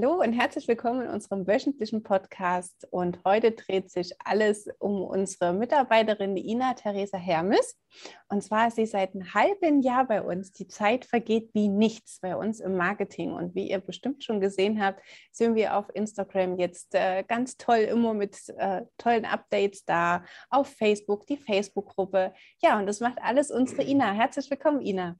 Hallo und herzlich willkommen in unserem wöchentlichen Podcast. Und heute dreht sich alles um unsere Mitarbeiterin Ina Theresa Hermes. Und zwar ist sie seit einem halben Jahr bei uns. Die Zeit vergeht wie nichts bei uns im Marketing. Und wie ihr bestimmt schon gesehen habt, sind wir auf Instagram jetzt äh, ganz toll immer mit äh, tollen Updates da. Auf Facebook, die Facebook-Gruppe. Ja, und das macht alles unsere Ina. Herzlich willkommen, Ina.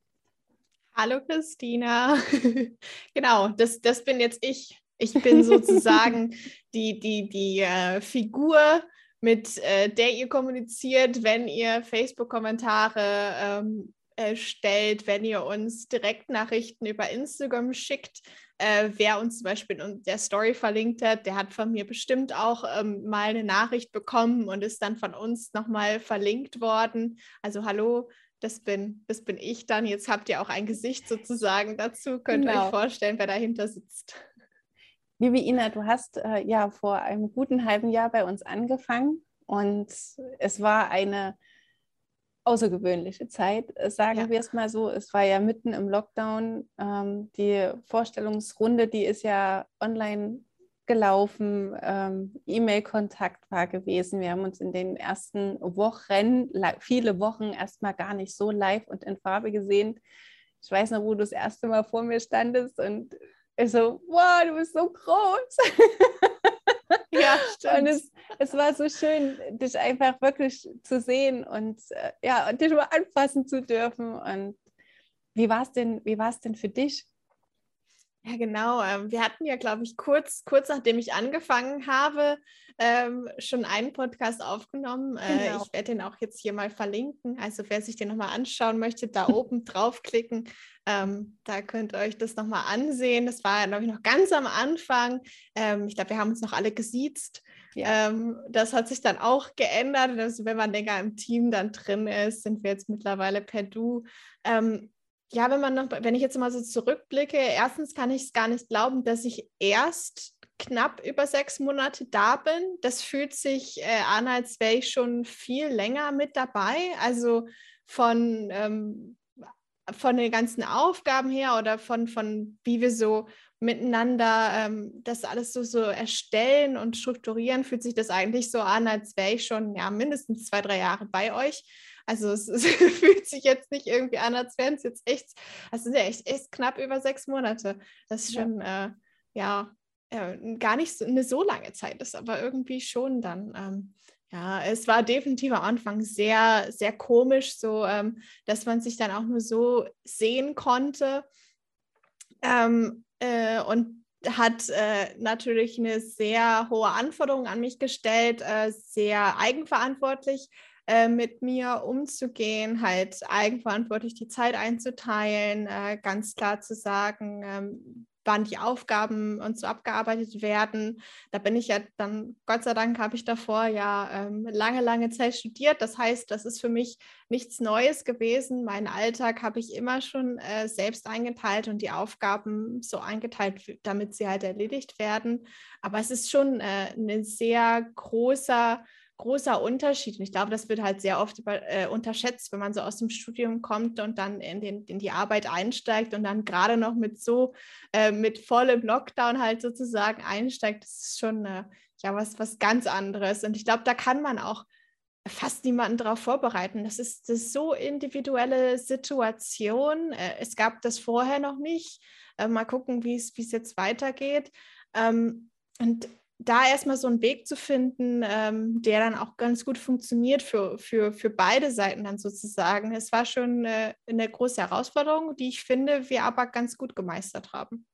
Hallo Christina. genau, das, das bin jetzt ich. Ich bin sozusagen die, die, die äh, Figur, mit äh, der ihr kommuniziert, wenn ihr Facebook-Kommentare ähm, stellt, wenn ihr uns Direktnachrichten über Instagram schickt. Äh, wer uns zum Beispiel in der Story verlinkt hat, der hat von mir bestimmt auch ähm, mal eine Nachricht bekommen und ist dann von uns nochmal verlinkt worden. Also hallo, das bin, das bin ich dann. Jetzt habt ihr auch ein Gesicht sozusagen dazu. Könnt ihr genau. euch vorstellen, wer dahinter sitzt. Liebe Ina, du hast äh, ja vor einem guten halben Jahr bei uns angefangen und es war eine außergewöhnliche Zeit, sagen ja. wir es mal so. Es war ja mitten im Lockdown. Ähm, die Vorstellungsrunde, die ist ja online gelaufen, ähm, E-Mail-Kontakt war gewesen. Wir haben uns in den ersten Wochen, viele Wochen erstmal gar nicht so live und in Farbe gesehen. Ich weiß noch, wo du das erste Mal vor mir standest und ich so, wow, du bist so groß. Ja, stimmt. Und es, es war so schön, dich einfach wirklich zu sehen und äh, ja, und dich mal anfassen zu dürfen. Und wie war es denn, wie war es denn für dich? Ja, genau. Ähm, wir hatten ja, glaube ich, kurz, kurz nachdem ich angefangen habe, ähm, schon einen Podcast aufgenommen. Äh, genau. Ich werde den auch jetzt hier mal verlinken. Also wer sich den nochmal anschauen möchte, da oben draufklicken. Ähm, da könnt ihr euch das nochmal ansehen. Das war, glaube ich, noch ganz am Anfang. Ähm, ich glaube, wir haben uns noch alle gesiezt. Ja. Ähm, das hat sich dann auch geändert. Also wenn man länger im Team dann drin ist, sind wir jetzt mittlerweile per Du. Ja, wenn man noch, wenn ich jetzt mal so zurückblicke, erstens kann ich es gar nicht glauben, dass ich erst knapp über sechs Monate da bin. Das fühlt sich äh, an, als wäre ich schon viel länger mit dabei. Also von, ähm, von den ganzen Aufgaben her oder von, von wie wir so miteinander ähm, das alles so, so erstellen und strukturieren, fühlt sich das eigentlich so an, als wäre ich schon ja, mindestens zwei, drei Jahre bei euch. Also es, es, fühlt sich jetzt nicht irgendwie an, als wären es jetzt echt, es sind ja echt, echt knapp über sechs Monate. Das ist schon, ja, äh, ja äh, gar nicht so, eine so lange Zeit ist, aber irgendwie schon dann. Ähm, ja, es war definitiv am Anfang sehr, sehr komisch, so ähm, dass man sich dann auch nur so sehen konnte. Ähm, äh, und hat äh, natürlich eine sehr hohe Anforderung an mich gestellt, äh, sehr eigenverantwortlich äh, mit mir umzugehen, halt eigenverantwortlich die Zeit einzuteilen, äh, ganz klar zu sagen, ähm, wann die Aufgaben und so abgearbeitet werden. Da bin ich ja dann, Gott sei Dank, habe ich davor ja ähm, lange, lange Zeit studiert. Das heißt, das ist für mich nichts Neues gewesen. Meinen Alltag habe ich immer schon äh, selbst eingeteilt und die Aufgaben so eingeteilt, damit sie halt erledigt werden. Aber es ist schon äh, ein sehr großer großer Unterschied. Und ich glaube, das wird halt sehr oft über, äh, unterschätzt, wenn man so aus dem Studium kommt und dann in, den, in die Arbeit einsteigt und dann gerade noch mit so, äh, mit vollem Lockdown halt sozusagen einsteigt. Das ist schon äh, ja was, was ganz anderes. Und ich glaube, da kann man auch fast niemanden darauf vorbereiten. Das ist, das so individuelle Situation. Äh, es gab das vorher noch nicht. Äh, mal gucken, wie es jetzt weitergeht. Ähm, und da erstmal so einen Weg zu finden, ähm, der dann auch ganz gut funktioniert für, für, für beide Seiten dann sozusagen. Es war schon eine, eine große Herausforderung, die ich finde, wir aber ganz gut gemeistert haben.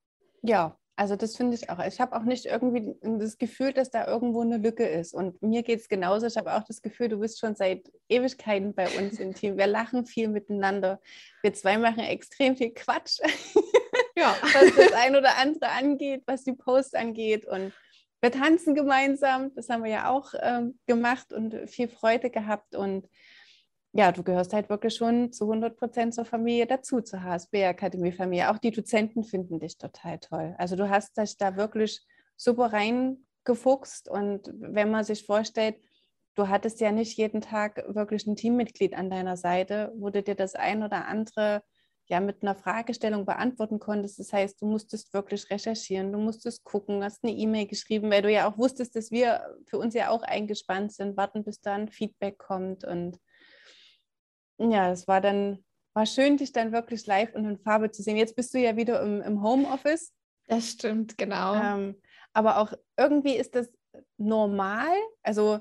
Ja, also das finde ich auch. Ich habe auch nicht irgendwie das Gefühl, dass da irgendwo eine Lücke ist. Und mir geht es genauso. Ich habe auch das Gefühl, du bist schon seit Ewigkeiten bei uns im Team. Wir lachen viel miteinander. Wir zwei machen extrem viel Quatsch. Ja. was das ein oder andere angeht, was die Post angeht. Und wir tanzen gemeinsam, das haben wir ja auch ähm, gemacht und viel Freude gehabt. Und ja, du gehörst halt wirklich schon zu 100 Prozent zur Familie dazu, zur HSB Akademie Familie. Auch die Dozenten finden dich total toll. Also du hast dich da wirklich super reingefuchst. Und wenn man sich vorstellt, du hattest ja nicht jeden Tag wirklich ein Teammitglied an deiner Seite, du dir das ein oder andere ja mit einer Fragestellung beantworten konntest. Das heißt, du musstest wirklich recherchieren, du musstest gucken, hast eine E-Mail geschrieben, weil du ja auch wusstest, dass wir für uns ja auch eingespannt sind, warten, bis dann Feedback kommt. Und ja, es war dann, war schön, dich dann wirklich live und in Farbe zu sehen. Jetzt bist du ja wieder im, im Homeoffice. Das stimmt, genau. Ähm, aber auch irgendwie ist das normal. Also,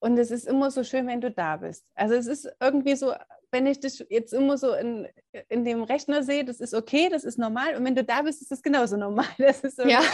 und es ist immer so schön, wenn du da bist. Also es ist irgendwie so, wenn ich dich jetzt immer so in, in dem Rechner sehe, das ist okay, das ist normal. Und wenn du da bist, ist das genauso normal. Das ist so ja.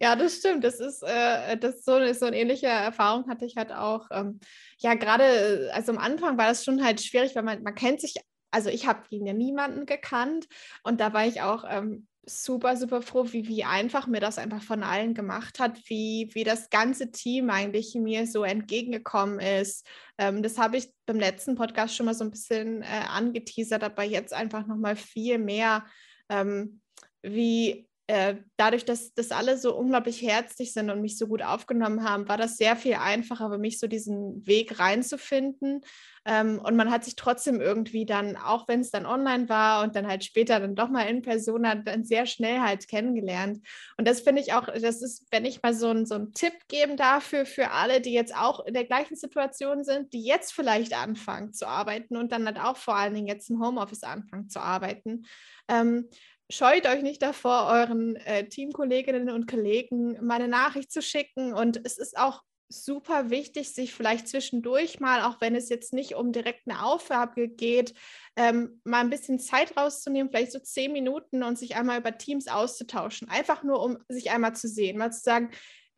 Ja, das stimmt. Das ist, äh, das ist so, so eine ähnliche Erfahrung hatte ich halt auch. Ähm, ja, gerade, also am Anfang war das schon halt schwierig, weil man, man kennt sich, also ich habe ihn ja niemanden gekannt und da war ich auch ähm, super, super froh, wie, wie einfach mir das einfach von allen gemacht hat, wie, wie das ganze Team eigentlich mir so entgegengekommen ist. Ähm, das habe ich beim letzten Podcast schon mal so ein bisschen äh, angeteasert, aber jetzt einfach nochmal viel mehr, ähm, wie äh, dadurch, dass, dass alle so unglaublich herzlich sind und mich so gut aufgenommen haben, war das sehr viel einfacher für mich, so diesen Weg reinzufinden. Ähm, und man hat sich trotzdem irgendwie dann, auch wenn es dann online war und dann halt später dann doch mal in Person, dann sehr schnell halt kennengelernt. Und das finde ich auch, das ist, wenn ich mal so, ein, so einen Tipp geben dafür, für alle, die jetzt auch in der gleichen Situation sind, die jetzt vielleicht anfangen zu arbeiten und dann halt auch vor allen Dingen jetzt im Homeoffice anfangen zu arbeiten. Ähm, scheut euch nicht davor, euren äh, Teamkolleginnen und Kollegen meine Nachricht zu schicken. Und es ist auch super wichtig, sich vielleicht zwischendurch mal, auch wenn es jetzt nicht um direkt eine Aufgabe geht, ähm, mal ein bisschen Zeit rauszunehmen, vielleicht so zehn Minuten und sich einmal über Teams auszutauschen. Einfach nur, um sich einmal zu sehen, mal zu sagen,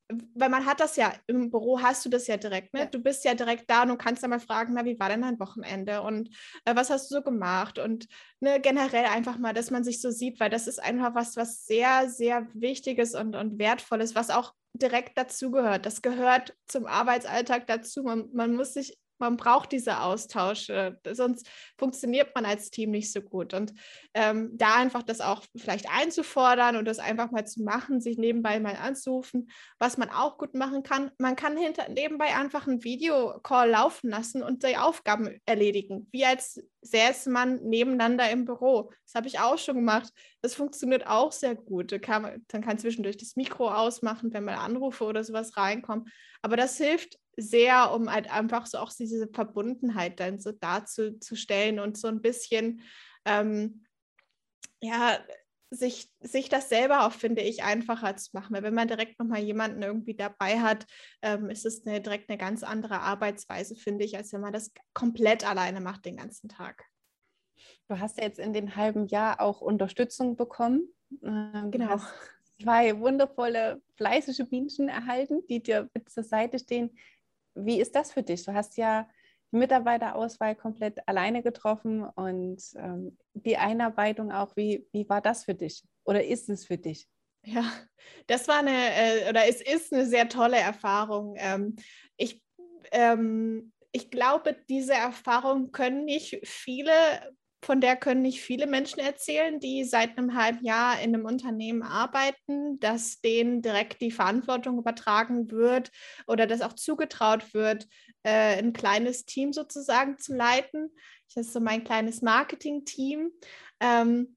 weil man hat das ja, im Büro hast du das ja direkt, ne? Ja. Du bist ja direkt da und du kannst ja mal fragen, na, wie war denn dein Wochenende und äh, was hast du so gemacht und ne, generell einfach mal, dass man sich so sieht, weil das ist einfach was, was sehr, sehr Wichtiges und, und Wertvolles, was auch direkt dazugehört. Das gehört zum Arbeitsalltag dazu. Man, man muss sich man braucht diese Austausche, sonst funktioniert man als Team nicht so gut. Und ähm, da einfach das auch vielleicht einzufordern und das einfach mal zu machen, sich nebenbei mal anzurufen, was man auch gut machen kann. Man kann hinter, nebenbei einfach einen Videocall laufen lassen und die Aufgaben erledigen, wie als säße man nebeneinander im Büro. Das habe ich auch schon gemacht. Das funktioniert auch sehr gut. Da kann man, dann kann zwischendurch das Mikro ausmachen, wenn mal Anrufe oder sowas reinkommen. Aber das hilft sehr, um halt einfach so auch diese Verbundenheit dann so darzustellen und so ein bisschen, ähm, ja, sich, sich das selber auch, finde ich, einfacher zu machen. Weil wenn man direkt nochmal jemanden irgendwie dabei hat, ähm, ist es eine, direkt eine ganz andere Arbeitsweise, finde ich, als wenn man das komplett alleine macht den ganzen Tag. Du hast ja jetzt in dem halben Jahr auch Unterstützung bekommen. Ähm, genau. zwei wundervolle, fleißige Bienchen erhalten, die dir mit zur Seite stehen. Wie ist das für dich? Du hast ja die Mitarbeiterauswahl komplett alleine getroffen und ähm, die Einarbeitung auch. Wie, wie war das für dich oder ist es für dich? Ja, das war eine, äh, oder es ist eine sehr tolle Erfahrung. Ähm, ich, ähm, ich glaube, diese Erfahrung können nicht viele von der können nicht viele Menschen erzählen, die seit einem halben Jahr in einem Unternehmen arbeiten, dass denen direkt die Verantwortung übertragen wird oder dass auch zugetraut wird, äh, ein kleines Team sozusagen zu leiten. Das ist so mein kleines Marketing-Team. Ähm,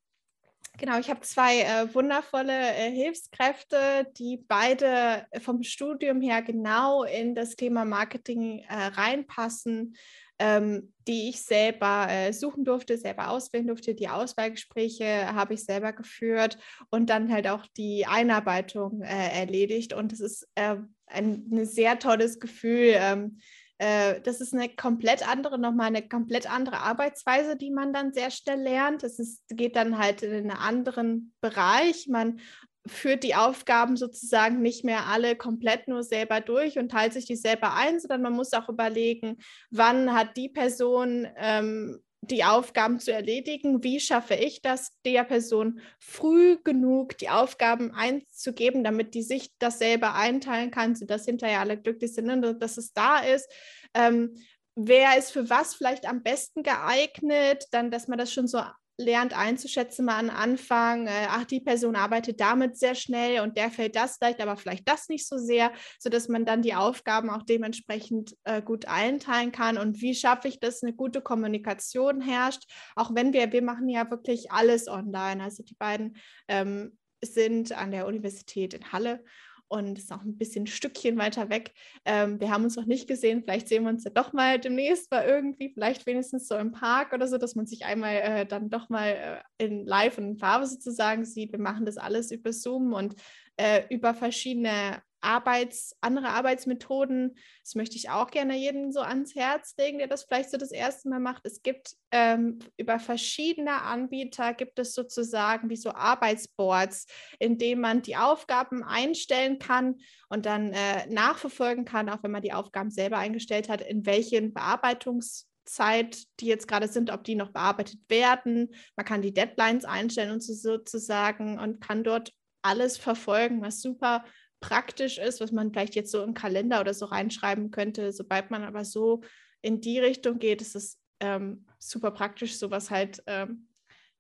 Genau, ich habe zwei äh, wundervolle äh, Hilfskräfte, die beide vom Studium her genau in das Thema Marketing äh, reinpassen ähm, die ich selber äh, suchen durfte, selber auswählen durfte. Die Auswahlgespräche habe ich selber geführt und dann halt auch die Einarbeitung äh, erledigt. Und es ist äh, ein, ein, sehr tolles Gefühl. Ähm, äh, das ist eine komplett andere, nochmal eine komplett andere Arbeitsweise, die man dann sehr schnell lernt. Es geht dann halt in einen anderen Bereich. Man führt die Aufgaben sozusagen nicht mehr alle komplett nur selber durch und teilt sich die selber ein, sondern man muss auch überlegen, wann hat die Person ähm, die Aufgaben zu erledigen, wie schaffe ich das, der Person früh genug die Aufgaben einzugeben, damit die sich das selber einteilen kann, sodass hinterher alle glücklich? Sind, und dass es da ist. Ähm, wer ist für was vielleicht am besten geeignet, dann, dass man das schon so lernt einzuschätzen mal am Anfang, äh, ach, die Person arbeitet damit sehr schnell und der fällt das leicht, aber vielleicht das nicht so sehr, sodass man dann die Aufgaben auch dementsprechend äh, gut einteilen kann. Und wie schaffe ich das, eine gute Kommunikation herrscht, auch wenn wir, wir machen ja wirklich alles online. Also die beiden ähm, sind an der Universität in Halle und ist auch ein bisschen ein Stückchen weiter weg. Ähm, wir haben uns noch nicht gesehen, vielleicht sehen wir uns ja doch mal demnächst mal irgendwie, vielleicht wenigstens so im Park oder so, dass man sich einmal äh, dann doch mal äh, in live und in Farbe sozusagen sieht. Wir machen das alles über Zoom und äh, über verschiedene Arbeits, andere Arbeitsmethoden. Das möchte ich auch gerne jedem so ans Herz legen, der das vielleicht so das erste Mal macht. Es gibt ähm, über verschiedene Anbieter gibt es sozusagen wie so Arbeitsboards, in denen man die Aufgaben einstellen kann und dann äh, nachverfolgen kann, auch wenn man die Aufgaben selber eingestellt hat, in welchen Bearbeitungszeit die jetzt gerade sind, ob die noch bearbeitet werden. Man kann die Deadlines einstellen und so sozusagen und kann dort alles verfolgen, was super praktisch ist, was man vielleicht jetzt so im Kalender oder so reinschreiben könnte. Sobald man aber so in die Richtung geht, ist es ähm, super praktisch, sowas halt ähm,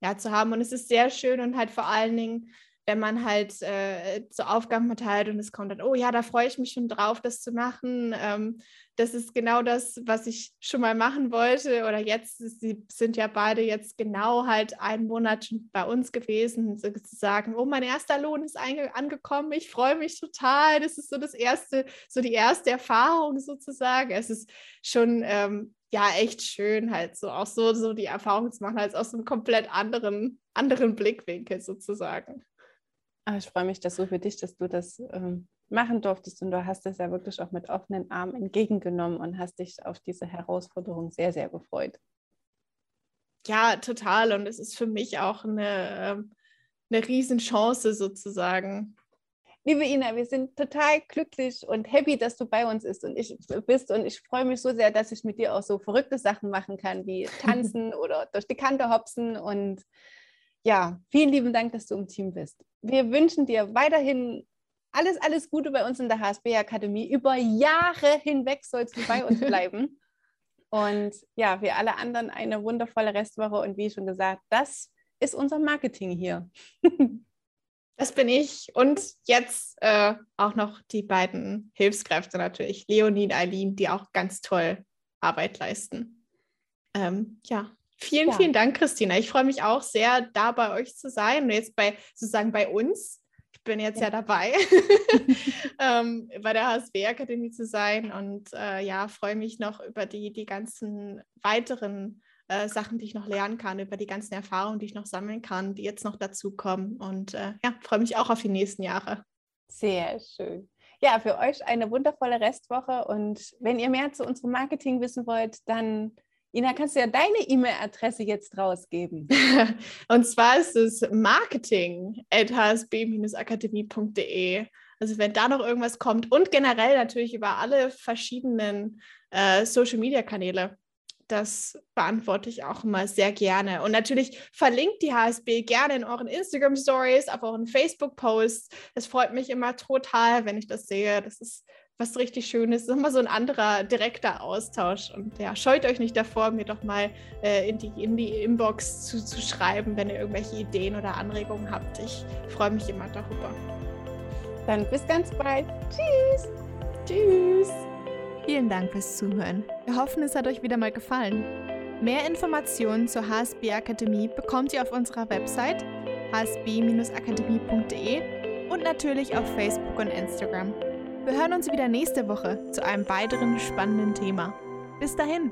ja, zu haben. Und es ist sehr schön und halt vor allen Dingen wenn man halt äh, so Aufgaben verteilt und es kommt dann, oh ja, da freue ich mich schon drauf, das zu machen. Ähm, das ist genau das, was ich schon mal machen wollte. Oder jetzt, sie sind ja beide jetzt genau halt einen Monat schon bei uns gewesen, sozusagen, oh, mein erster Lohn ist angekommen, ich freue mich total. Das ist so das erste, so die erste Erfahrung sozusagen. Es ist schon ähm, ja echt schön, halt so auch so, so die Erfahrung zu machen, als aus einem komplett anderen, anderen Blickwinkel sozusagen. Ah, ich freue mich dass so für dich, dass du das ähm, machen durftest und du hast es ja wirklich auch mit offenen Armen entgegengenommen und hast dich auf diese Herausforderung sehr, sehr gefreut. Ja, total. Und es ist für mich auch eine, ähm, eine Riesenchance sozusagen. Liebe Ina, wir sind total glücklich und happy, dass du bei uns bist und ich bist und ich freue mich so sehr, dass ich mit dir auch so verrückte Sachen machen kann, wie tanzen oder durch die Kante hopsen und ja, vielen lieben Dank, dass du im Team bist. Wir wünschen dir weiterhin alles, alles Gute bei uns in der HSB Akademie. Über Jahre hinweg sollst du bei uns bleiben. und ja, wir alle anderen eine wundervolle Restwoche. Und wie schon gesagt, das ist unser Marketing hier. Das bin ich. Und jetzt äh, auch noch die beiden Hilfskräfte natürlich, Leonie und Eileen, die auch ganz toll Arbeit leisten. Ähm, ja, Vielen, ja. vielen Dank, Christina. Ich freue mich auch sehr, da bei euch zu sein und jetzt bei sozusagen bei uns. Ich bin jetzt ja, ja dabei, ähm, bei der HSW-Akademie zu sein und äh, ja, freue mich noch über die, die ganzen weiteren äh, Sachen, die ich noch lernen kann, über die ganzen Erfahrungen, die ich noch sammeln kann, die jetzt noch dazukommen. Und äh, ja, freue mich auch auf die nächsten Jahre. Sehr schön. Ja, für euch eine wundervolle Restwoche. Und wenn ihr mehr zu unserem Marketing wissen wollt, dann Ina, kannst du ja deine E-Mail-Adresse jetzt rausgeben. Und zwar ist es marketing akademiede Also wenn da noch irgendwas kommt und generell natürlich über alle verschiedenen äh, Social-Media-Kanäle. Das beantworte ich auch immer sehr gerne. Und natürlich verlinkt die HSB gerne in euren Instagram-Stories, auf euren Facebook-Posts. Es freut mich immer total, wenn ich das sehe. Das ist was richtig Schönes. Das ist immer so ein anderer direkter Austausch. Und ja, scheut euch nicht davor, mir doch mal äh, in, die, in die Inbox zu, zu schreiben, wenn ihr irgendwelche Ideen oder Anregungen habt. Ich freue mich immer darüber. Dann bis ganz bald. Tschüss. Tschüss. Vielen Dank fürs Zuhören. Wir hoffen, es hat euch wieder mal gefallen. Mehr Informationen zur HSB Akademie bekommt ihr auf unserer Website hsb-akademie.de und natürlich auf Facebook und Instagram. Wir hören uns wieder nächste Woche zu einem weiteren spannenden Thema. Bis dahin!